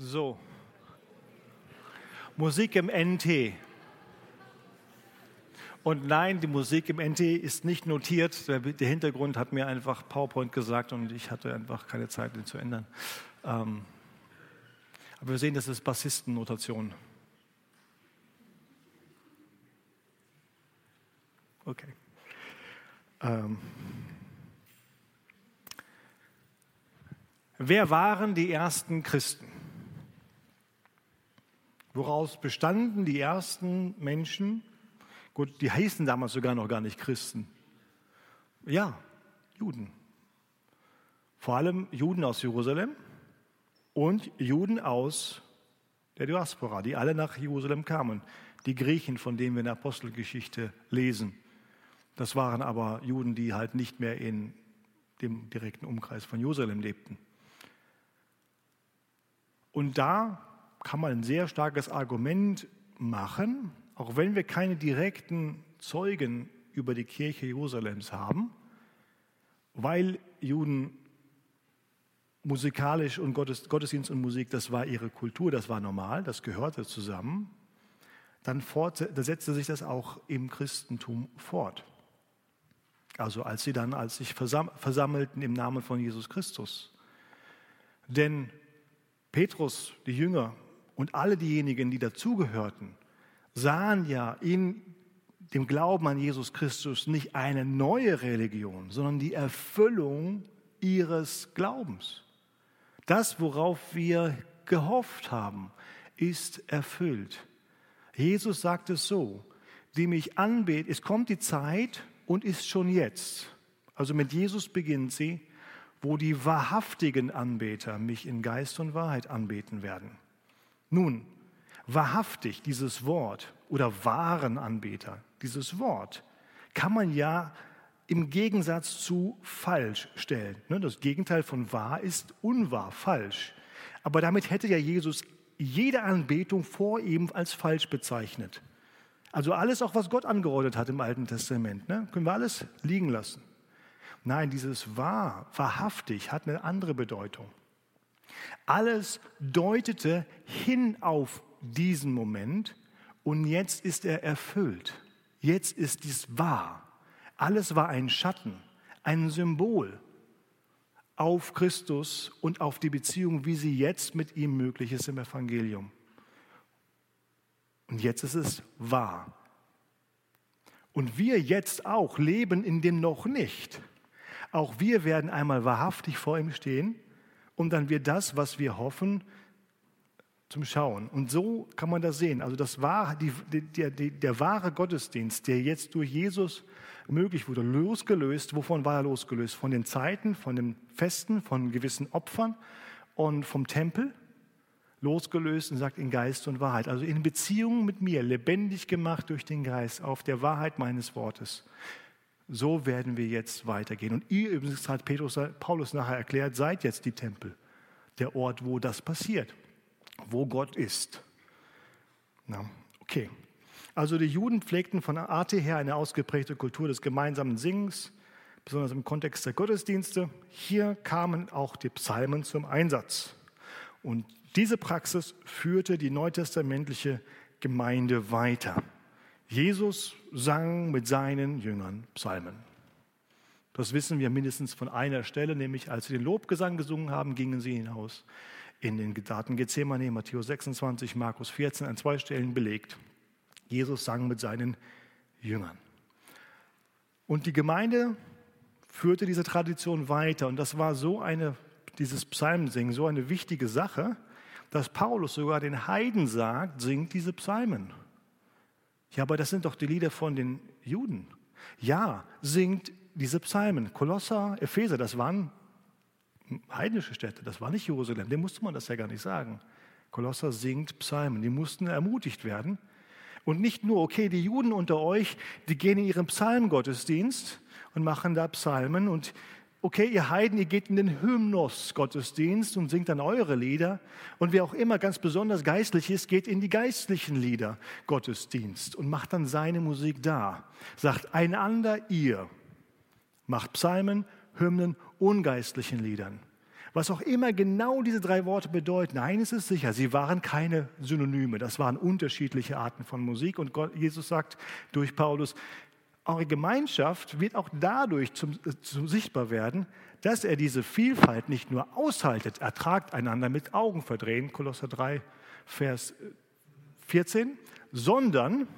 So. Musik im NT. Und nein, die Musik im NT ist nicht notiert. Der, Hintergrund hat mir einfach PowerPoint gesagt und ich hatte einfach keine Zeit, den zu ändern. Ähm, aber wir sehen, das ist Bassistennotation. Okay. Ähm. Wer waren die ersten Christen? Woraus bestanden die ersten Menschen? Gut, die hießen damals sogar noch gar nicht Christen. Ja, Juden. Vor allem Juden aus Jerusalem und Juden aus der Diaspora, die alle nach Jerusalem kamen. Die Griechen, von denen wir in der Apostelgeschichte lesen. Das waren aber Juden, die halt nicht mehr in dem direkten Umkreis von Jerusalem lebten. Und da kann man ein sehr starkes Argument machen, auch wenn wir keine direkten Zeugen über die Kirche Jerusalems haben, weil Juden musikalisch und Gottesdienst und Musik, das war ihre Kultur, das war normal, das gehörte zusammen, dann, fort, dann setzte sich das auch im Christentum fort. Also als sie dann, als sich versammelten im Namen von Jesus Christus. Denn Petrus, die Jünger und alle diejenigen, die dazugehörten, sahen ja in dem Glauben an Jesus Christus nicht eine neue Religion, sondern die Erfüllung ihres Glaubens. Das, worauf wir gehofft haben, ist erfüllt. Jesus sagt es so, die mich anbetet, es kommt die Zeit und ist schon jetzt. Also mit Jesus beginnt sie, wo die wahrhaftigen Anbeter mich in Geist und Wahrheit anbeten werden. Nun, wahrhaftig, dieses Wort oder wahren Anbeter, dieses Wort kann man ja im Gegensatz zu falsch stellen. Ne, das Gegenteil von wahr ist unwahr, falsch. Aber damit hätte ja Jesus jede Anbetung vor ihm als falsch bezeichnet. Also alles, auch was Gott angeordnet hat im Alten Testament, ne, können wir alles liegen lassen. Nein, dieses wahr, wahrhaftig hat eine andere Bedeutung. Alles deutete hin auf diesen Moment und jetzt ist er erfüllt. Jetzt ist dies wahr. Alles war ein Schatten, ein Symbol auf Christus und auf die Beziehung, wie sie jetzt mit ihm möglich ist im Evangelium. Und jetzt ist es wahr. Und wir jetzt auch leben in dem noch nicht. Auch wir werden einmal wahrhaftig vor ihm stehen und dann wird das, was wir hoffen, zum Schauen. Und so kann man das sehen. Also das war die, die, die, der wahre Gottesdienst, der jetzt durch Jesus möglich wurde, losgelöst. Wovon war er losgelöst? Von den Zeiten, von den Festen, von gewissen Opfern und vom Tempel. Losgelöst und sagt in Geist und Wahrheit. Also in Beziehung mit mir, lebendig gemacht durch den Geist, auf der Wahrheit meines Wortes. So werden wir jetzt weitergehen. Und ihr übrigens hat Petrus, Paulus nachher erklärt, seid jetzt die Tempel, der Ort, wo das passiert, wo Gott ist. Na, okay. Also die Juden pflegten von Art her eine ausgeprägte Kultur des gemeinsamen Singens, besonders im Kontext der Gottesdienste. Hier kamen auch die Psalmen zum Einsatz. Und diese Praxis führte die neutestamentliche Gemeinde weiter. Jesus sang mit seinen Jüngern Psalmen. Das wissen wir mindestens von einer Stelle, nämlich als sie den Lobgesang gesungen haben, gingen sie hinaus in den Garten Gethsemane, Matthäus 26, Markus 14, an zwei Stellen belegt. Jesus sang mit seinen Jüngern. Und die Gemeinde führte diese Tradition weiter. Und das war so eine, dieses Psalmensingen, so eine wichtige Sache, dass Paulus sogar den Heiden sagt, singt diese Psalmen. Ja, aber das sind doch die Lieder von den Juden. Ja, singt diese Psalmen. Kolosser, Epheser, das waren heidnische Städte, das war nicht Jerusalem, dem musste man das ja gar nicht sagen. Kolosser singt Psalmen, die mussten ermutigt werden. Und nicht nur, okay, die Juden unter euch, die gehen in ihren Psalmgottesdienst und machen da Psalmen und okay, ihr Heiden, ihr geht in den Hymnos-Gottesdienst und singt dann eure Lieder. Und wer auch immer ganz besonders geistlich ist, geht in die geistlichen Lieder Gottesdienst und macht dann seine Musik da. Sagt einander ihr. Macht Psalmen, Hymnen, ungeistlichen Liedern. Was auch immer genau diese drei Worte bedeuten, eines ist sicher, sie waren keine Synonyme, das waren unterschiedliche Arten von Musik. Und Jesus sagt durch Paulus, eure Gemeinschaft wird auch dadurch zum, äh, zum sichtbar werden, dass er diese Vielfalt nicht nur aushaltet, ertragt einander mit Augen verdrehen, Kolosser 3, Vers 14, sondern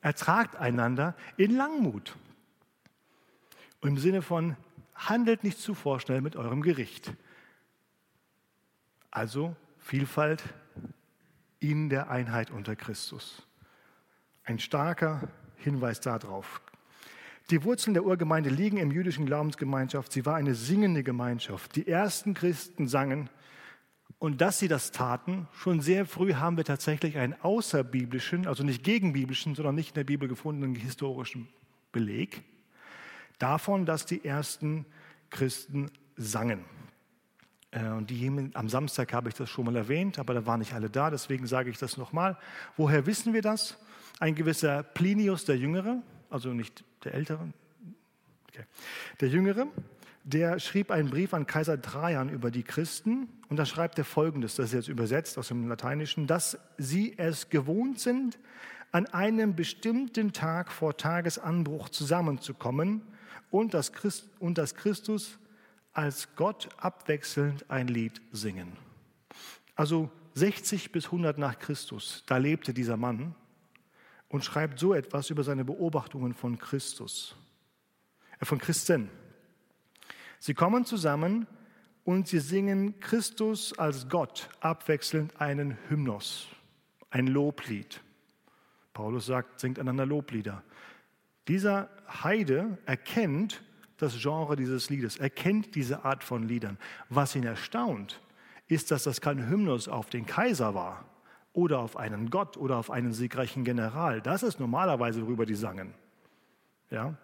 ertragt einander in Langmut. Im Sinne von, handelt nicht zu vorschnell mit eurem Gericht. Also Vielfalt in der Einheit unter Christus. Ein starker Hinweis darauf. Die Wurzeln der Urgemeinde liegen im jüdischen Glaubensgemeinschaft. Sie war eine singende Gemeinschaft. Die ersten Christen sangen. Und dass sie das taten, schon sehr früh haben wir tatsächlich einen außerbiblischen, also nicht gegenbiblischen, sondern nicht in der Bibel gefundenen historischen Beleg davon, dass die ersten Christen sangen. Äh, und die, am Samstag habe ich das schon mal erwähnt, aber da waren nicht alle da, deswegen sage ich das nochmal. Woher wissen wir das? Ein gewisser Plinius der Jüngere, also nicht der Ältere, okay. der Jüngere, der schrieb einen Brief an Kaiser Trajan über die Christen und da schreibt er folgendes, das ist jetzt übersetzt aus dem Lateinischen, dass sie es gewohnt sind, an einem bestimmten Tag vor Tagesanbruch zusammenzukommen und dass, Christ, und Christus als Gott abwechselnd ein Lied singen. Also 60 bis 100 nach Christus, da lebte dieser Mann und schreibt so etwas über seine Beobachtungen von Christus, äh, von Christen. Sie kommen zusammen und sie singen Christus als Gott abwechselnd einen Hymnos, ein Loblied. Paulus sagt, singt einander Loblieder. Dieser Heide erkennt das Genre dieses Liedes, erkennt diese Art von Liedern. Was ihn erstaunt, ist, dass das kein Hymnus auf den Kaiser war, oder auf einen Gott oder auf einen siegreichen General. Das ist normalerweise, worüber die sangen. Ja?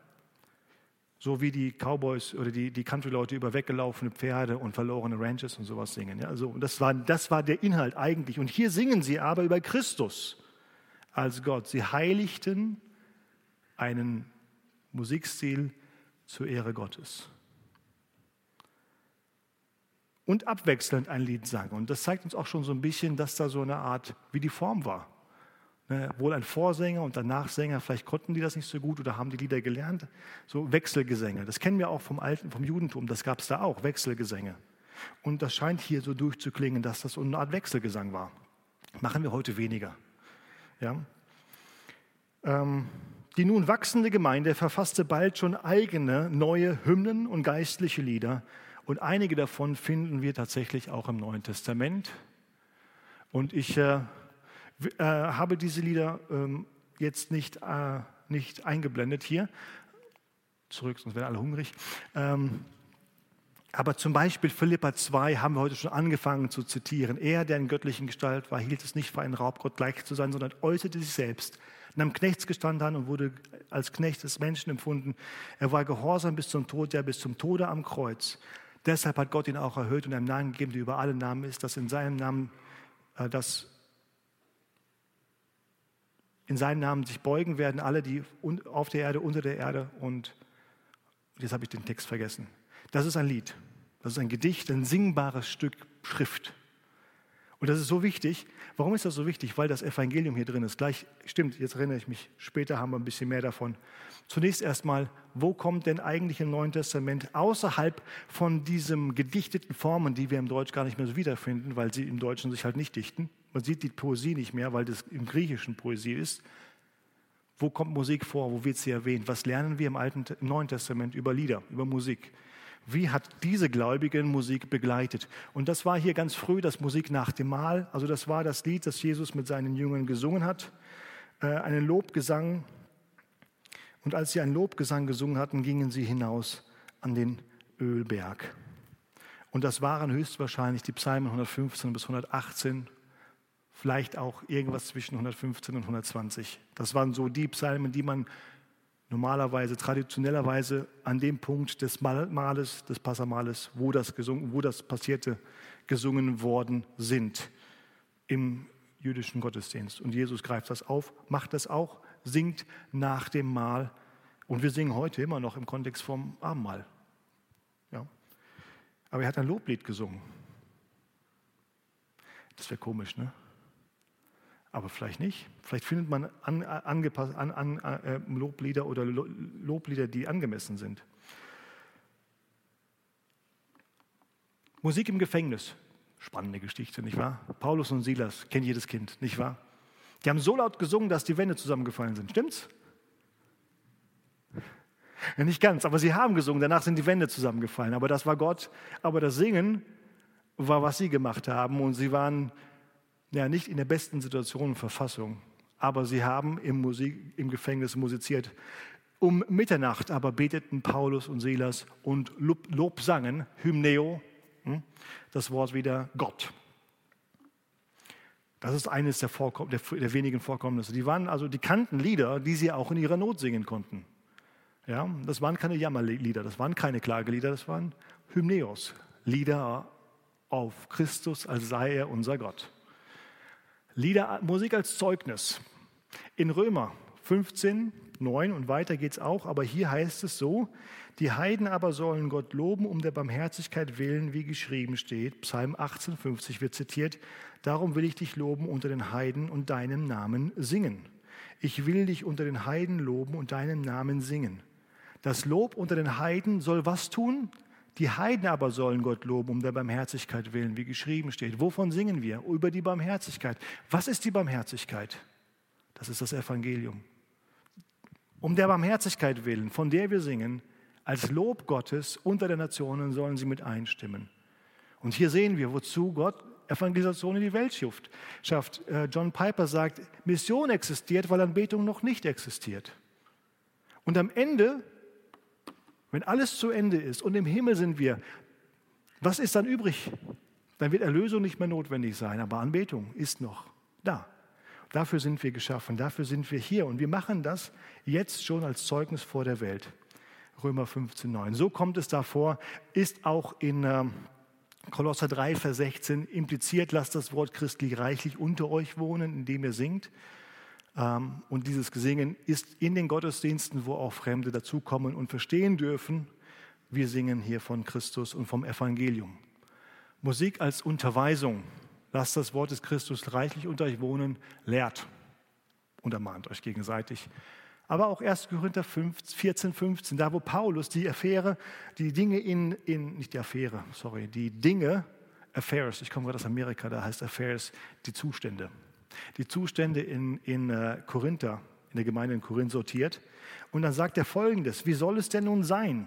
So wie die Cowboys oder die, die Country-Leute über weggelaufene Pferde und verlorene Ranches und sowas singen. Ja? Also das, war, das war der Inhalt eigentlich. Und hier singen sie aber über Christus als Gott. Sie heiligten einen Musikstil zur Ehre Gottes und abwechselnd ein Lied sang. Und das zeigt uns auch schon so ein bisschen, dass da so eine Art, wie die Form war. Ne, wohl ein Vorsänger und ein Nachsänger, vielleicht konnten die das nicht so gut oder haben die Lieder gelernt. So Wechselgesänge, das kennen wir auch vom Alten, vom Judentum, das gab es da auch, Wechselgesänge. Und das scheint hier so durchzuklingen, dass das so eine Art Wechselgesang war. Machen wir heute weniger. Ja? Ähm, die nun wachsende Gemeinde verfasste bald schon eigene neue Hymnen und geistliche Lieder, und einige davon finden wir tatsächlich auch im Neuen Testament. Und ich äh, äh, habe diese Lieder ähm, jetzt nicht, äh, nicht eingeblendet hier. Zurück, sonst werden alle hungrig. Ähm, aber zum Beispiel Philippa 2 haben wir heute schon angefangen zu zitieren. Er, der in göttlichen Gestalt war, hielt es nicht für einen Raubgott gleich zu sein, sondern äußerte sich selbst, nahm Knechtsgestand an und wurde als Knecht des Menschen empfunden. Er war gehorsam bis zum Tod, ja bis zum Tode am Kreuz. Deshalb hat Gott ihn auch erhöht und einen Namen gegeben, der über alle Namen ist, dass in seinem Namen, äh, dass in seinem Namen sich beugen werden alle, die auf der Erde, unter der Erde und jetzt habe ich den Text vergessen. Das ist ein Lied, das ist ein Gedicht, ein singbares Stück Schrift. Und das ist so wichtig. Warum ist das so wichtig? Weil das Evangelium hier drin ist. Gleich, stimmt, jetzt erinnere ich mich, später haben wir ein bisschen mehr davon. Zunächst erstmal, wo kommt denn eigentlich im Neuen Testament außerhalb von diesen gedichteten Formen, die wir im Deutsch gar nicht mehr so wiederfinden, weil sie im Deutschen sich halt nicht dichten? Man sieht die Poesie nicht mehr, weil das im Griechischen Poesie ist. Wo kommt Musik vor? Wo wird sie erwähnt? Was lernen wir im, Alten, im Neuen Testament über Lieder, über Musik? Wie hat diese Gläubigen Musik begleitet? Und das war hier ganz früh das Musik nach dem Mahl. Also das war das Lied, das Jesus mit seinen Jüngern gesungen hat. Äh, einen Lobgesang. Und als sie einen Lobgesang gesungen hatten, gingen sie hinaus an den Ölberg. Und das waren höchstwahrscheinlich die Psalmen 115 bis 118, vielleicht auch irgendwas zwischen 115 und 120. Das waren so die Psalmen, die man normalerweise, traditionellerweise an dem Punkt des Males, des Passamales, wo das, gesungen, wo das passierte, gesungen worden sind im jüdischen Gottesdienst. Und Jesus greift das auf, macht das auch, singt nach dem Mahl. Und wir singen heute immer noch im Kontext vom Abendmahl. Ja. Aber er hat ein Loblied gesungen. Das wäre komisch, ne? Aber vielleicht nicht. Vielleicht findet man an, angepasst, an, an, äh, Loblieder oder Loblieder, die angemessen sind. Musik im Gefängnis. Spannende Geschichte, nicht wahr? Paulus und Silas, kennt jedes Kind, nicht wahr? Die haben so laut gesungen, dass die Wände zusammengefallen sind. Stimmt's? Ja, nicht ganz, aber sie haben gesungen, danach sind die Wände zusammengefallen. Aber das war Gott. Aber das Singen war, was sie gemacht haben. Und sie waren ja nicht in der besten Situation und Verfassung. Aber sie haben im, Musik, im Gefängnis musiziert. Um Mitternacht aber beteten Paulus und Silas und Lob, Lob sangen, Hymneo, hm, das Wort wieder Gott. Das ist eines der, Vorkomm der, der wenigen Vorkommnisse. Die waren also, die kannten Lieder, die sie auch in ihrer Not singen konnten. Ja, das waren keine Jammerlieder, das waren keine Klagelieder, das waren Hymneos, Lieder auf Christus, als sei er unser Gott. Lieder, Musik als Zeugnis. In Römer 15, 9 und weiter geht es auch, aber hier heißt es so, die Heiden aber sollen Gott loben um der Barmherzigkeit willen, wie geschrieben steht. Psalm 18, 50 wird zitiert. Darum will ich dich loben unter den Heiden und deinem Namen singen. Ich will dich unter den Heiden loben und deinen Namen singen. Das Lob unter den Heiden soll was tun? Die Heiden aber sollen Gott loben um der Barmherzigkeit willen, wie geschrieben steht. Wovon singen wir? Über die Barmherzigkeit. Was ist die Barmherzigkeit? Das ist das Evangelium. Um der Barmherzigkeit willen, von der wir singen, als Lob Gottes unter den Nationen sollen sie mit einstimmen. Und hier sehen wir, wozu Gott Evangelisation in die Welt schafft. Äh, John Piper sagt, Mission existiert, weil Anbetung noch nicht existiert. Und am Ende wenn alles zu Ende ist und im Himmel sind wir, was ist dann übrig? Dann wird Erlösung nicht mehr notwendig sein, aber Anbetung ist noch da. Dafür sind wir geschaffen, dafür sind wir hier und wir machen das jetzt schon als Zeugnis vor der Welt. Römer 15, 9. So kommt es davor, ist auch in äh, Kolosser 3, Vers 16 impliziert, lasst das Wort christlich reichlich unter euch wohnen, indem ihr singt. Ähm, und dieses Gesingen ist in den Gottesdiensten, wo auch Fremde dazukommen und verstehen dürfen, wir singen hier von Christus und vom Evangelium. Musik als Unterweisung. Lasst das Wort des Christus reichlich unter euch wohnen, lehrt und ermahnt euch gegenseitig. Aber auch 1. Korinther 14, 15, da wo Paulus die Affäre, die Dinge in, in, nicht die Affäre, sorry, die Dinge, Affairs, ich komme gerade aus Amerika, da heißt Affairs, die Zustände die Zustände in, in äh, Korinther, in der Gemeinde in Korinth sortiert. Und dann sagt er folgendes, wie soll es denn nun sein?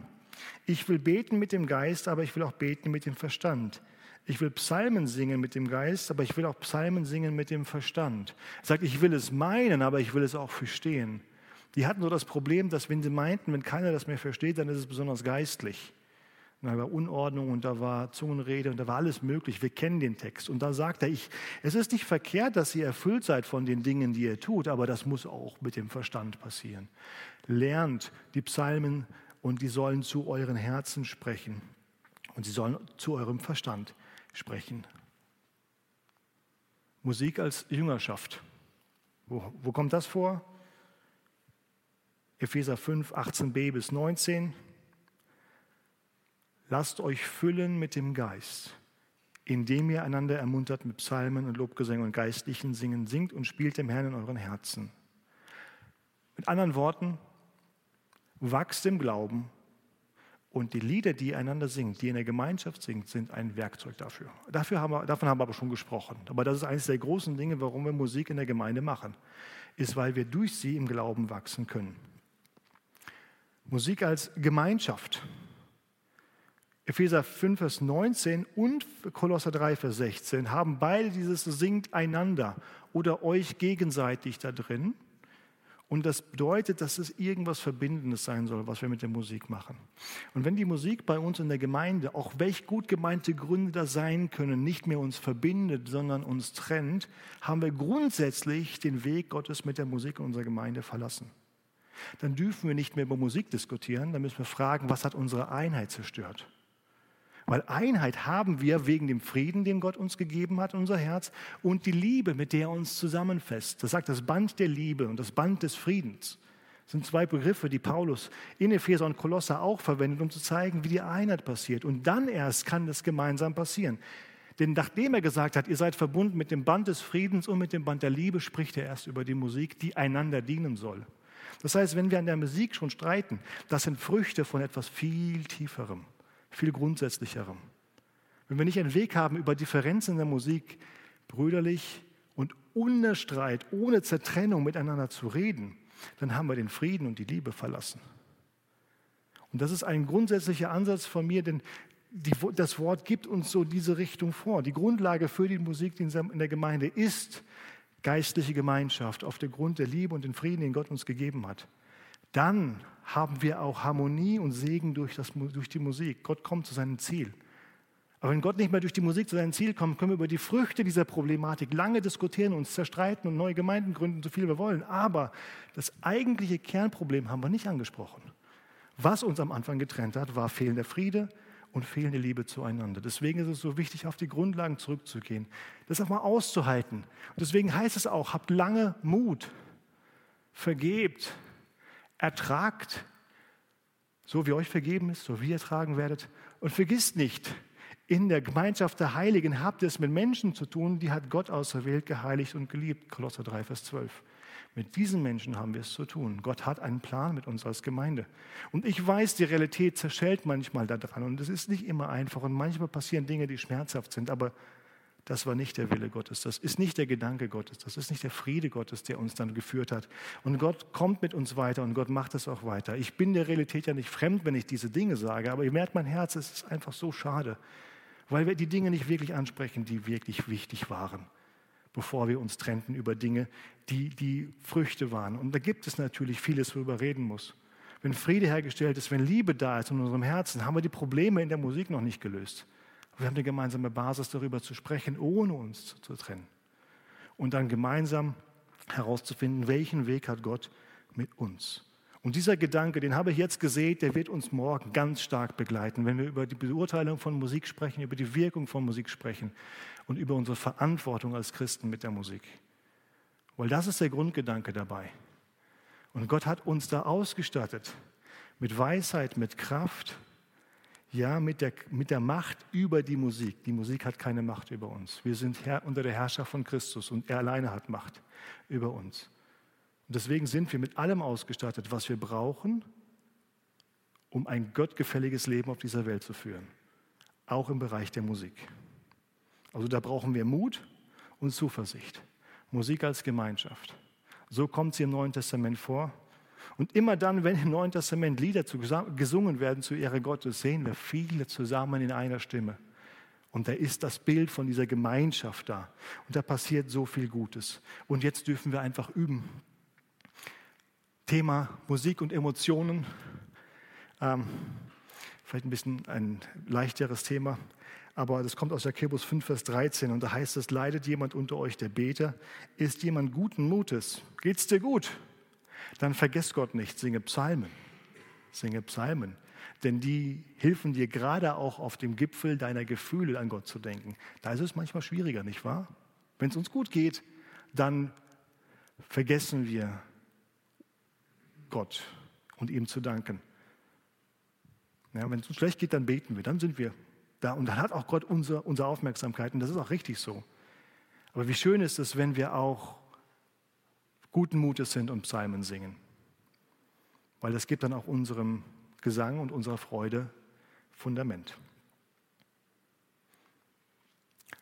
Ich will beten mit dem Geist, aber ich will auch beten mit dem Verstand. Ich will Psalmen singen mit dem Geist, aber ich will auch Psalmen singen mit dem Verstand. Er sagt, ich will es meinen, aber ich will es auch verstehen. Die hatten so das Problem, dass wenn sie meinten, wenn keiner das mehr versteht, dann ist es besonders geistlich. Und da war Unordnung und da war Zungenrede und da war alles möglich. Wir kennen den Text. Und da sagt er, ich, es ist nicht verkehrt, dass ihr erfüllt seid von den Dingen, die ihr tut, aber das muss auch mit dem Verstand passieren. Lernt die Psalmen und die sollen zu euren Herzen sprechen. Und sie sollen zu eurem Verstand sprechen. Musik als Jüngerschaft. Wo, wo kommt das vor? Epheser 5, 18b bis 19. Lasst euch füllen mit dem Geist, indem ihr einander ermuntert mit Psalmen und Lobgesängen und geistlichen Singen, singt und spielt dem Herrn in euren Herzen. Mit anderen Worten, wachst im Glauben und die Lieder, die ihr einander singt, die ihr in der Gemeinschaft singt, sind ein Werkzeug dafür. dafür haben wir, davon haben wir aber schon gesprochen. Aber das ist eines der großen Dinge, warum wir Musik in der Gemeinde machen, ist, weil wir durch sie im Glauben wachsen können. Musik als Gemeinschaft. Epheser 5, Vers 19 und Kolosser 3, Vers 16 haben beide dieses Singt einander oder euch gegenseitig da drin. Und das bedeutet, dass es irgendwas Verbindendes sein soll, was wir mit der Musik machen. Und wenn die Musik bei uns in der Gemeinde, auch welch gut gemeinte Gründe da sein können, nicht mehr uns verbindet, sondern uns trennt, haben wir grundsätzlich den Weg Gottes mit der Musik in unserer Gemeinde verlassen. Dann dürfen wir nicht mehr über Musik diskutieren, dann müssen wir fragen, was hat unsere Einheit zerstört? Weil Einheit haben wir wegen dem Frieden, den Gott uns gegeben hat, unser Herz, und die Liebe, mit der er uns zusammenfasst. Das sagt das Band der Liebe und das Band des Friedens. Das sind zwei Begriffe, die Paulus in Epheser und Kolosser auch verwendet, um zu zeigen, wie die Einheit passiert. Und dann erst kann das gemeinsam passieren. Denn nachdem er gesagt hat, ihr seid verbunden mit dem Band des Friedens und mit dem Band der Liebe, spricht er erst über die Musik, die einander dienen soll. Das heißt, wenn wir an der Musik schon streiten, das sind Früchte von etwas viel tieferem, viel grundsätzlicherem. Wenn wir nicht einen Weg haben, über Differenzen in der Musik brüderlich und ohne Streit, ohne Zertrennung miteinander zu reden, dann haben wir den Frieden und die Liebe verlassen. Und das ist ein grundsätzlicher Ansatz von mir, denn die, das Wort gibt uns so diese Richtung vor. Die Grundlage für die Musik in der Gemeinde ist geistliche Gemeinschaft auf der Grund der Liebe und den Frieden, den Gott uns gegeben hat. Dann haben wir auch Harmonie und Segen durch, das, durch die Musik. Gott kommt zu seinem Ziel. Aber wenn Gott nicht mehr durch die Musik zu seinem Ziel kommt, können wir über die Früchte dieser Problematik lange diskutieren, uns zerstreiten und neue Gemeinden gründen, so viel wir wollen. Aber das eigentliche Kernproblem haben wir nicht angesprochen. Was uns am Anfang getrennt hat, war fehlender Friede und fehlende Liebe zueinander. Deswegen ist es so wichtig, auf die Grundlagen zurückzugehen, das auch mal auszuhalten. Und deswegen heißt es auch, habt lange Mut, vergebt, ertragt, so wie euch vergeben ist, so wie ihr tragen werdet. Und vergisst nicht, in der Gemeinschaft der Heiligen habt ihr es mit Menschen zu tun, die hat Gott auserwählt, geheiligt und geliebt. Kolosser 3, Vers 12. Mit diesen Menschen haben wir es zu tun. Gott hat einen Plan mit uns als Gemeinde. Und ich weiß, die Realität zerschellt manchmal daran und es ist nicht immer einfach und manchmal passieren Dinge, die schmerzhaft sind, aber das war nicht der Wille Gottes, das ist nicht der Gedanke Gottes, das ist nicht der Friede Gottes, der uns dann geführt hat. Und Gott kommt mit uns weiter und Gott macht es auch weiter. Ich bin der Realität ja nicht fremd, wenn ich diese Dinge sage, aber ihr merkt mein Herz, es ist einfach so schade, weil wir die Dinge nicht wirklich ansprechen, die wirklich wichtig waren, bevor wir uns trennten über Dinge, die die Früchte waren. Und da gibt es natürlich vieles, worüber reden muss. Wenn Friede hergestellt ist, wenn Liebe da ist in unserem Herzen, haben wir die Probleme in der Musik noch nicht gelöst. Wir haben eine gemeinsame Basis darüber zu sprechen, ohne uns zu trennen. Und dann gemeinsam herauszufinden, welchen Weg hat Gott mit uns. Und dieser Gedanke, den habe ich jetzt gesehen, der wird uns morgen ganz stark begleiten, wenn wir über die Beurteilung von Musik sprechen, über die Wirkung von Musik sprechen und über unsere Verantwortung als Christen mit der Musik. Weil das ist der Grundgedanke dabei. Und Gott hat uns da ausgestattet mit Weisheit, mit Kraft, ja, mit der, mit der Macht über die Musik. Die Musik hat keine Macht über uns. Wir sind unter der Herrschaft von Christus und er alleine hat Macht über uns. Und deswegen sind wir mit allem ausgestattet, was wir brauchen, um ein gottgefälliges Leben auf dieser Welt zu führen. Auch im Bereich der Musik. Also da brauchen wir Mut und Zuversicht. Musik als Gemeinschaft. So kommt sie im Neuen Testament vor. Und immer dann, wenn im Neuen Testament Lieder gesungen werden zu Ehre Gottes, sehen wir viele zusammen in einer Stimme. Und da ist das Bild von dieser Gemeinschaft da. Und da passiert so viel Gutes. Und jetzt dürfen wir einfach üben. Thema Musik und Emotionen. Ähm, vielleicht ein bisschen ein leichteres Thema, aber das kommt aus Jakobus 5, Vers 13 und da heißt es, leidet jemand unter euch, der Beter? Ist jemand guten Mutes? Geht's dir gut? Dann vergesst Gott nicht, singe Psalmen. Singe Psalmen. Denn die helfen dir gerade auch auf dem Gipfel deiner Gefühle an Gott zu denken. Da ist es manchmal schwieriger, nicht wahr? Wenn es uns gut geht, dann vergessen wir Gott und ihm zu danken. Ja, wenn es uns schlecht geht, dann beten wir, dann sind wir da und dann hat auch Gott unsere, unsere Aufmerksamkeit und das ist auch richtig so. Aber wie schön ist es, wenn wir auch guten Mutes sind und Psalmen singen, weil das gibt dann auch unserem Gesang und unserer Freude Fundament.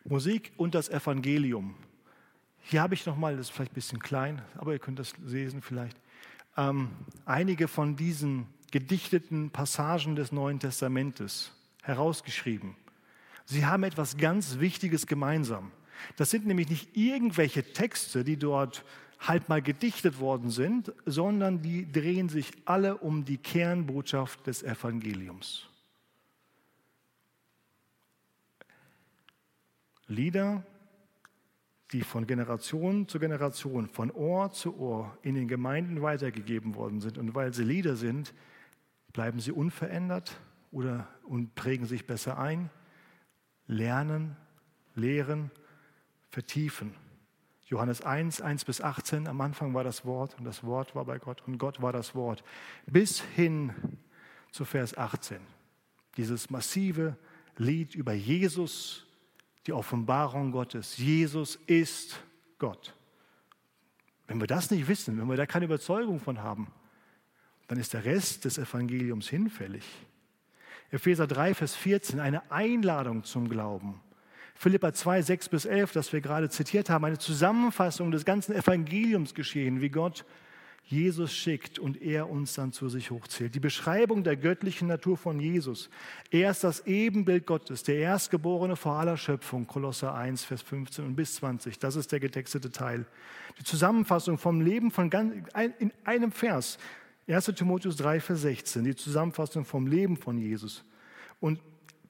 Musik und das Evangelium. Hier habe ich nochmal, das ist vielleicht ein bisschen klein, aber ihr könnt das lesen vielleicht ähm, einige von diesen gedichteten Passagen des Neuen Testamentes herausgeschrieben. Sie haben etwas ganz Wichtiges gemeinsam. Das sind nämlich nicht irgendwelche Texte, die dort halt mal gedichtet worden sind, sondern die drehen sich alle um die Kernbotschaft des Evangeliums. Lieder, die von Generation zu Generation, von Ohr zu Ohr in den Gemeinden weitergegeben worden sind. Und weil sie Lieder sind, bleiben sie unverändert oder und prägen sich besser ein, lernen, lehren, vertiefen. Johannes 1, 1 bis 18, am Anfang war das Wort und das Wort war bei Gott und Gott war das Wort. Bis hin zu Vers 18. Dieses massive Lied über Jesus, die Offenbarung Gottes. Jesus ist Gott. Wenn wir das nicht wissen, wenn wir da keine Überzeugung von haben, dann ist der Rest des Evangeliums hinfällig. Epheser 3, Vers 14, eine Einladung zum Glauben. Philippa 2, 6 bis 11, das wir gerade zitiert haben, eine Zusammenfassung des ganzen Evangeliums geschehen, wie Gott Jesus schickt und er uns dann zu sich hochzählt. Die Beschreibung der göttlichen Natur von Jesus. Er ist das Ebenbild Gottes, der Erstgeborene vor aller Schöpfung, Kolosser 1, Vers 15 und bis 20. Das ist der getextete Teil. Die Zusammenfassung vom Leben von ganz, in einem Vers. 1. Timotheus 3, Vers 16. Die Zusammenfassung vom Leben von Jesus. Und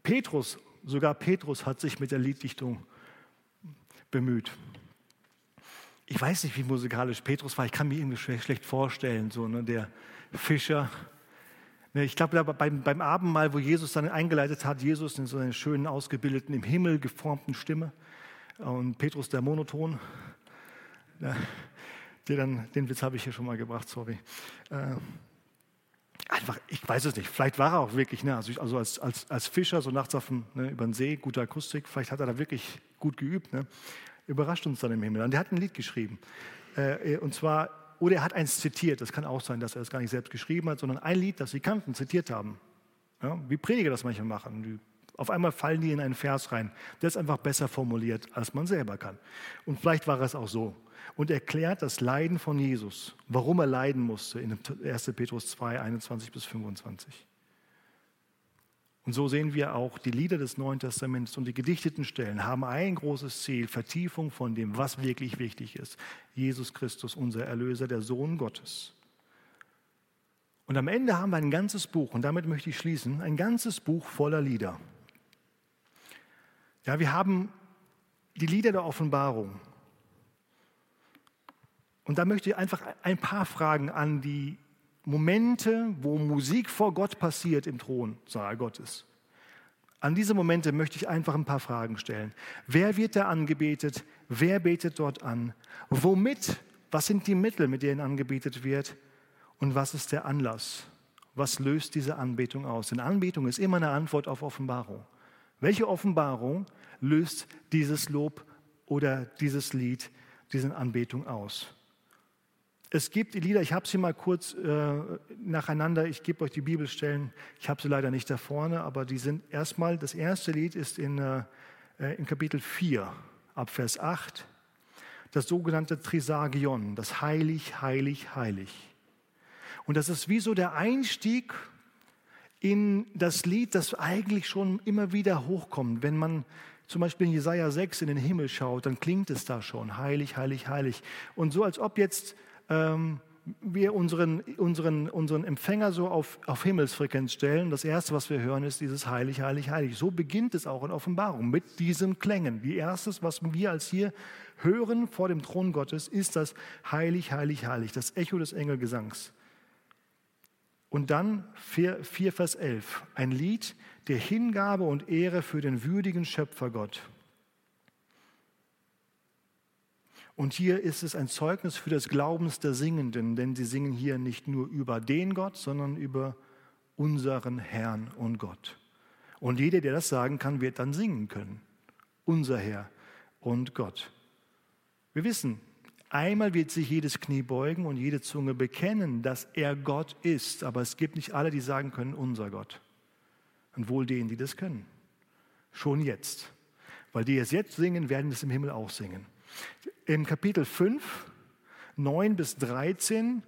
Petrus, sogar Petrus hat sich mit der Lieddichtung bemüht ich weiß nicht, wie musikalisch Petrus war, ich kann mir irgendwie schlecht vorstellen, so ne, der Fischer. Ne, ich glaube, beim, beim Abendmahl, wo Jesus dann eingeleitet hat, Jesus in so einer schönen, ausgebildeten, im Himmel geformten Stimme und Petrus der Monoton, ja, der dann, den Witz habe ich hier schon mal gebracht, sorry. Äh, einfach, ich weiß es nicht, vielleicht war er auch wirklich, ne, also, also als, als, als Fischer, so nachts auf dem, ne, über den See, gute Akustik, vielleicht hat er da wirklich gut geübt. Ne überrascht uns dann im Himmel. Und der hat ein Lied geschrieben. Äh, und zwar, oder er hat eins zitiert. Das kann auch sein, dass er das gar nicht selbst geschrieben hat, sondern ein Lied, das sie kannten, zitiert haben. Ja, wie Prediger das manchmal machen. Auf einmal fallen die in einen Vers rein. Der ist einfach besser formuliert, als man selber kann. Und vielleicht war es auch so. Und erklärt das Leiden von Jesus, warum er leiden musste, in 1. Petrus 2, 21 bis 25. Und so sehen wir auch, die Lieder des Neuen Testaments und die gedichteten Stellen haben ein großes Ziel, Vertiefung von dem, was wirklich wichtig ist. Jesus Christus, unser Erlöser, der Sohn Gottes. Und am Ende haben wir ein ganzes Buch, und damit möchte ich schließen, ein ganzes Buch voller Lieder. Ja, wir haben die Lieder der Offenbarung. Und da möchte ich einfach ein paar Fragen an die Momente, wo Musik vor Gott passiert im Thronsaal Gottes. An diese Momente möchte ich einfach ein paar Fragen stellen. Wer wird da angebetet? Wer betet dort an? Womit? Was sind die Mittel, mit denen angebetet wird? Und was ist der Anlass? Was löst diese Anbetung aus? Denn Anbetung ist immer eine Antwort auf Offenbarung. Welche Offenbarung löst dieses Lob oder dieses Lied, diese Anbetung aus? Es gibt die Lieder, ich habe sie mal kurz äh, nacheinander, ich gebe euch die Bibelstellen, ich habe sie leider nicht da vorne, aber die sind erstmal, das erste Lied ist in, äh, äh in Kapitel 4, ab Vers 8, das sogenannte Trisagion, das Heilig, Heilig, Heilig. Und das ist wie so der Einstieg in das Lied, das eigentlich schon immer wieder hochkommt. Wenn man zum Beispiel in Jesaja 6 in den Himmel schaut, dann klingt es da schon, heilig, heilig, heilig. Und so als ob jetzt ähm, wir unseren, unseren, unseren Empfänger so auf, auf Himmelsfrequenz stellen. Das Erste, was wir hören, ist dieses Heilig, Heilig, Heilig. So beginnt es auch in Offenbarung mit diesen Klängen. Die erstes, was wir als hier hören vor dem Thron Gottes, ist das Heilig, Heilig, Heilig, das Echo des Engelgesangs. Und dann 4, 4 Vers 11, ein Lied der Hingabe und Ehre für den würdigen Schöpfergott. Und hier ist es ein Zeugnis für das Glaubens der Singenden, denn sie singen hier nicht nur über den Gott, sondern über unseren Herrn und Gott. Und jeder, der das sagen kann, wird dann singen können. Unser Herr und Gott. Wir wissen, einmal wird sich jedes Knie beugen und jede Zunge bekennen, dass er Gott ist. Aber es gibt nicht alle, die sagen können, unser Gott. Und wohl denen, die das können. Schon jetzt. Weil die es jetzt singen, werden es im Himmel auch singen. In Kapitel 5, 9 bis 13,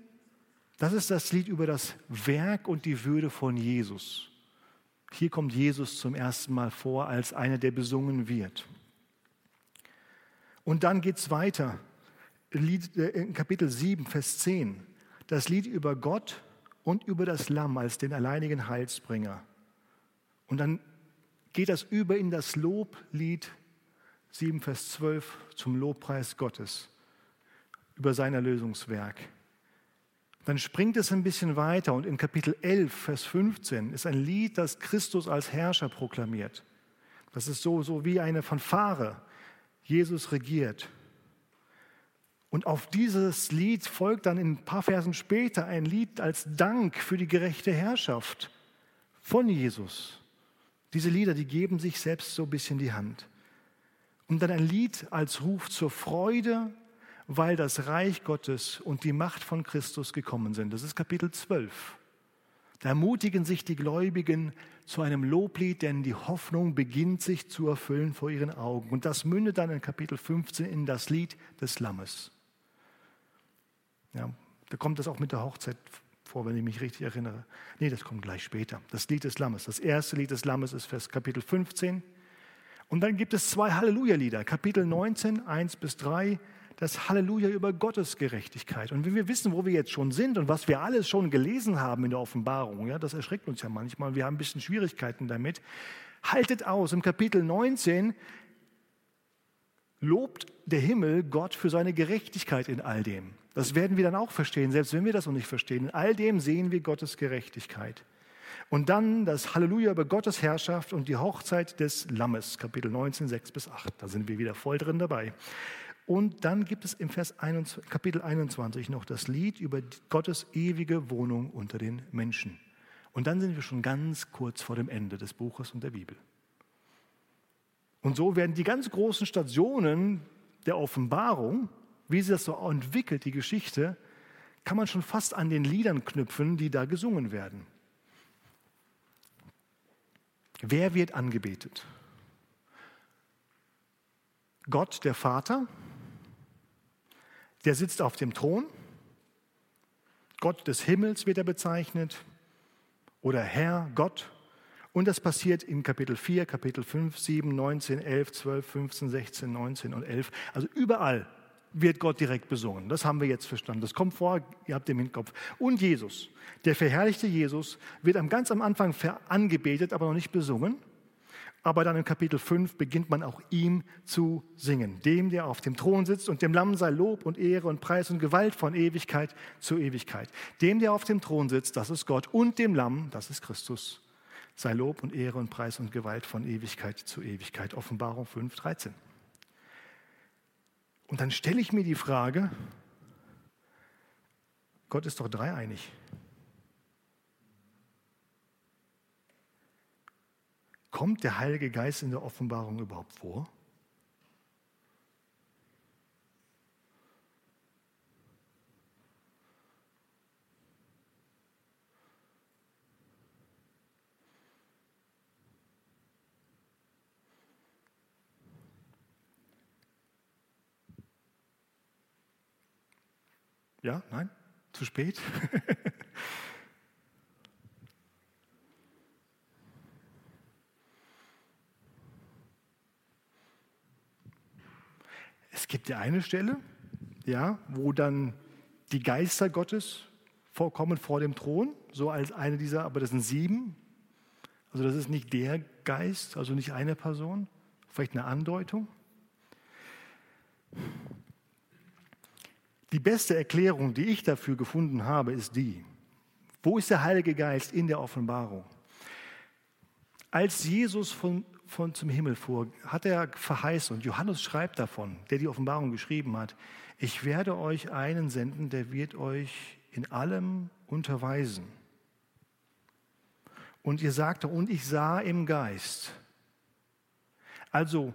das ist das Lied über das Werk und die Würde von Jesus. Hier kommt Jesus zum ersten Mal vor als einer, der besungen wird. Und dann geht es weiter. Äh, in Kapitel 7, Vers 10. Das Lied über Gott und über das Lamm als den alleinigen Heilsbringer. Und dann geht das über in das Loblied 7, Vers 12 zum Lobpreis Gottes über sein Erlösungswerk. Dann springt es ein bisschen weiter und in Kapitel 11, Vers 15 ist ein Lied, das Christus als Herrscher proklamiert. Das ist so, so wie eine Fanfare. Jesus regiert. Und auf dieses Lied folgt dann ein paar Versen später ein Lied als Dank für die gerechte Herrschaft von Jesus. Diese Lieder, die geben sich selbst so ein bisschen die Hand. Und dann ein Lied als Ruf zur Freude, weil das Reich Gottes und die Macht von Christus gekommen sind. Das ist Kapitel 12. Da ermutigen sich die Gläubigen zu einem Loblied, denn die Hoffnung beginnt sich zu erfüllen vor ihren Augen. Und das mündet dann in Kapitel 15 in das Lied des Lammes. Ja, da kommt das auch mit der Hochzeit vor, wenn ich mich richtig erinnere. Nee, das kommt gleich später. Das Lied des Lammes. Das erste Lied des Lammes ist Vers Kapitel 15. Und dann gibt es zwei Halleluja-Lieder. Kapitel 19, 1 bis 3, das Halleluja über Gottes Gerechtigkeit. Und wenn wir wissen, wo wir jetzt schon sind und was wir alles schon gelesen haben in der Offenbarung, ja, das erschreckt uns ja manchmal, wir haben ein bisschen Schwierigkeiten damit. Haltet aus, im Kapitel 19 lobt der Himmel Gott für seine Gerechtigkeit in all dem. Das werden wir dann auch verstehen, selbst wenn wir das noch nicht verstehen. In all dem sehen wir Gottes Gerechtigkeit. Und dann das Halleluja über Gottes Herrschaft und die Hochzeit des Lammes, Kapitel 19, 6 bis 8. Da sind wir wieder voll drin dabei. Und dann gibt es im Vers 21, Kapitel 21 noch das Lied über Gottes ewige Wohnung unter den Menschen. Und dann sind wir schon ganz kurz vor dem Ende des Buches und der Bibel. Und so werden die ganz großen Stationen der Offenbarung, wie sie das so entwickelt, die Geschichte, kann man schon fast an den Liedern knüpfen, die da gesungen werden. Wer wird angebetet? Gott, der Vater, der sitzt auf dem Thron. Gott des Himmels wird er bezeichnet oder Herr Gott und das passiert in Kapitel 4, Kapitel 5, 7, 19, 11, 12, 15, 16, 19 und 11. Also überall wird Gott direkt besungen. Das haben wir jetzt verstanden. Das kommt vor, ihr habt den Hinterkopf. Und Jesus, der verherrlichte Jesus, wird am ganz am Anfang angebetet, aber noch nicht besungen. Aber dann in Kapitel 5 beginnt man auch ihm zu singen. Dem, der auf dem Thron sitzt und dem Lamm sei Lob und Ehre und Preis und Gewalt von Ewigkeit zu Ewigkeit. Dem, der auf dem Thron sitzt, das ist Gott und dem Lamm, das ist Christus sei Lob und Ehre und Preis und Gewalt von Ewigkeit zu Ewigkeit. Offenbarung 5, 13. Und dann stelle ich mir die Frage, Gott ist doch dreieinig. Kommt der Heilige Geist in der Offenbarung überhaupt vor? Ja, nein, zu spät. es gibt ja eine Stelle, ja, wo dann die Geister Gottes vorkommen vor dem Thron, so als eine dieser, aber das sind sieben. Also das ist nicht der Geist, also nicht eine Person, vielleicht eine Andeutung. Die beste Erklärung, die ich dafür gefunden habe, ist die. Wo ist der Heilige Geist in der Offenbarung? Als Jesus von, von zum Himmel fuhr, hat er verheißen, und Johannes schreibt davon, der die Offenbarung geschrieben hat, ich werde euch einen senden, der wird euch in allem unterweisen. Und ihr sagte, und ich sah im Geist. Also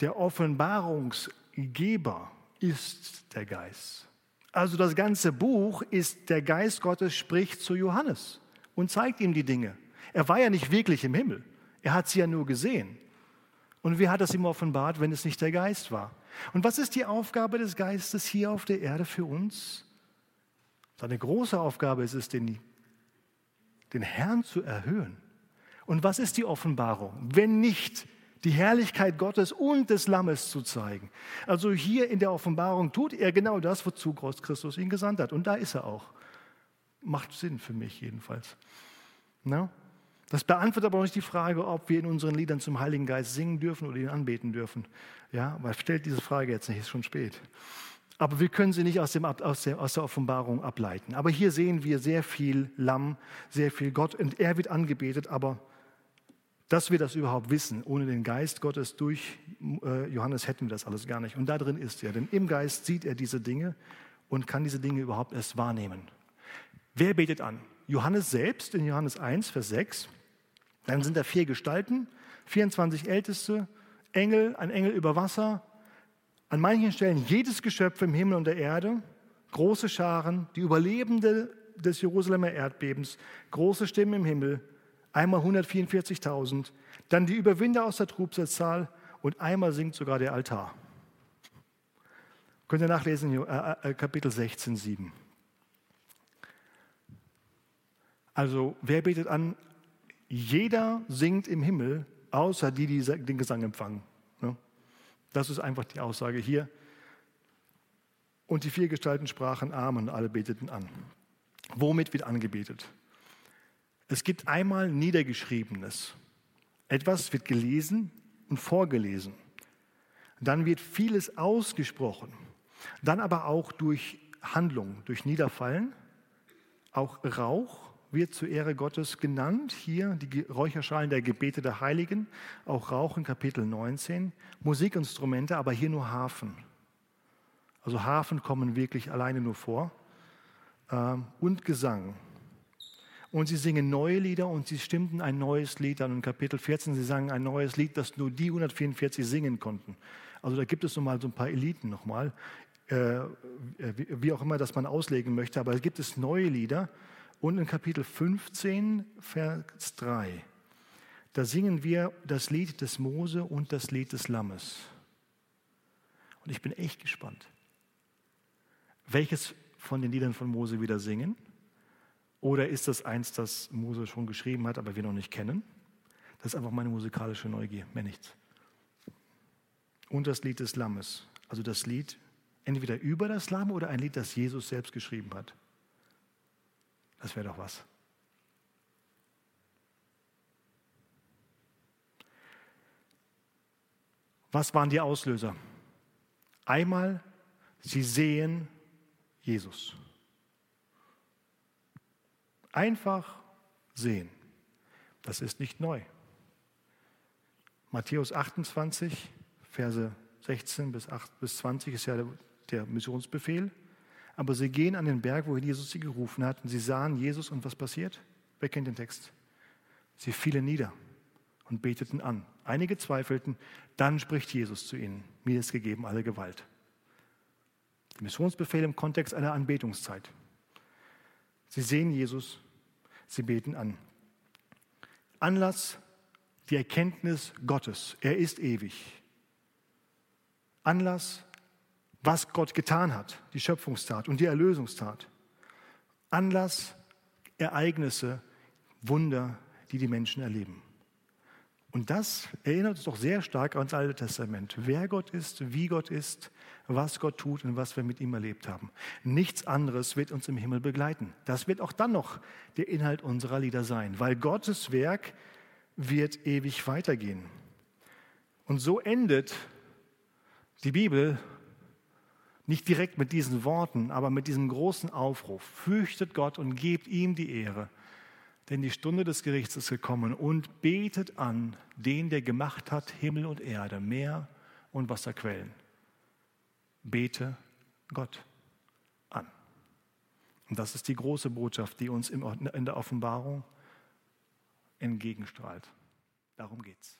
der Offenbarungsgeber ist der Geist. Also das ganze Buch ist der Geist Gottes spricht zu Johannes und zeigt ihm die Dinge. Er war ja nicht wirklich im Himmel. Er hat sie ja nur gesehen. Und wie hat es ihm offenbart, wenn es nicht der Geist war? Und was ist die Aufgabe des Geistes hier auf der Erde für uns? Seine große Aufgabe ist es, den, den Herrn zu erhöhen. Und was ist die Offenbarung, wenn nicht die Herrlichkeit Gottes und des Lammes zu zeigen. Also hier in der Offenbarung tut er genau das, wozu Christus ihn gesandt hat. Und da ist er auch. Macht Sinn für mich jedenfalls. Na? Das beantwortet aber auch nicht die Frage, ob wir in unseren Liedern zum Heiligen Geist singen dürfen oder ihn anbeten dürfen. Ja, weil stellt diese Frage jetzt nicht, ist schon spät. Aber wir können sie nicht aus, dem, aus, der, aus der Offenbarung ableiten. Aber hier sehen wir sehr viel Lamm, sehr viel Gott und er wird angebetet, aber dass wir das überhaupt wissen. Ohne den Geist Gottes durch äh, Johannes hätten wir das alles gar nicht. Und da drin ist er. Denn im Geist sieht er diese Dinge und kann diese Dinge überhaupt erst wahrnehmen. Wer betet an? Johannes selbst in Johannes 1, Vers 6. Dann sind da vier Gestalten, 24 Älteste, Engel, ein Engel über Wasser, an manchen Stellen jedes Geschöpf im Himmel und der Erde, große Scharen, die Überlebende des Jerusalemer Erdbebens, große Stimmen im Himmel, einmal 144.000, dann die Überwinder aus der Trubsalzahl und einmal singt sogar der Altar. Könnt ihr nachlesen, äh, äh, Kapitel 16, 7. Also, wer betet an? Jeder singt im Himmel, außer die, die den Gesang empfangen. Das ist einfach die Aussage hier. Und die vier Gestalten sprachen Amen, alle beteten an. Womit wird angebetet? Es gibt einmal Niedergeschriebenes. Etwas wird gelesen und vorgelesen. Dann wird vieles ausgesprochen. Dann aber auch durch Handlung, durch Niederfallen. Auch Rauch wird zur Ehre Gottes genannt. Hier die Räucherschalen der Gebete der Heiligen. Auch Rauch in Kapitel 19. Musikinstrumente, aber hier nur Hafen. Also Hafen kommen wirklich alleine nur vor. Ähm, und Gesang. Und sie singen neue Lieder und sie stimmten ein neues Lied an. In Kapitel 14, sie sangen ein neues Lied, das nur die 144 singen konnten. Also da gibt es nochmal so ein paar Eliten nochmal, äh, wie auch immer das man auslegen möchte. Aber es gibt es neue Lieder. Und in Kapitel 15, Vers 3, da singen wir das Lied des Mose und das Lied des Lammes. Und ich bin echt gespannt, welches von den Liedern von Mose wieder singen? Oder ist das eins, das Mose schon geschrieben hat, aber wir noch nicht kennen? Das ist einfach meine musikalische Neugier, mehr nichts. Und das Lied des Lammes. Also das Lied entweder über das Lamm oder ein Lied, das Jesus selbst geschrieben hat. Das wäre doch was. Was waren die Auslöser? Einmal, sie sehen Jesus. Einfach sehen. Das ist nicht neu. Matthäus 28, Verse 16 bis, 8, bis 20 ist ja der Missionsbefehl. Aber sie gehen an den Berg, wohin Jesus sie gerufen hat, und sie sahen Jesus und was passiert? Wer kennt den Text? Sie fielen nieder und beteten an. Einige zweifelten, dann spricht Jesus zu ihnen, mir ist gegeben alle Gewalt. Missionsbefehl im Kontext einer Anbetungszeit. Sie sehen Jesus, sie beten an. Anlass, die Erkenntnis Gottes. Er ist ewig. Anlass, was Gott getan hat, die Schöpfungstat und die Erlösungstat. Anlass, Ereignisse, Wunder, die die Menschen erleben. Und das erinnert uns doch sehr stark ans Alte Testament. Wer Gott ist, wie Gott ist, was Gott tut und was wir mit ihm erlebt haben. Nichts anderes wird uns im Himmel begleiten. Das wird auch dann noch der Inhalt unserer Lieder sein, weil Gottes Werk wird ewig weitergehen. Und so endet die Bibel nicht direkt mit diesen Worten, aber mit diesem großen Aufruf. Fürchtet Gott und gebt ihm die Ehre denn die Stunde des Gerichts ist gekommen und betet an den, der gemacht hat Himmel und Erde, Meer und Wasserquellen. Bete Gott an. Und das ist die große Botschaft, die uns in der Offenbarung entgegenstrahlt. Darum geht's.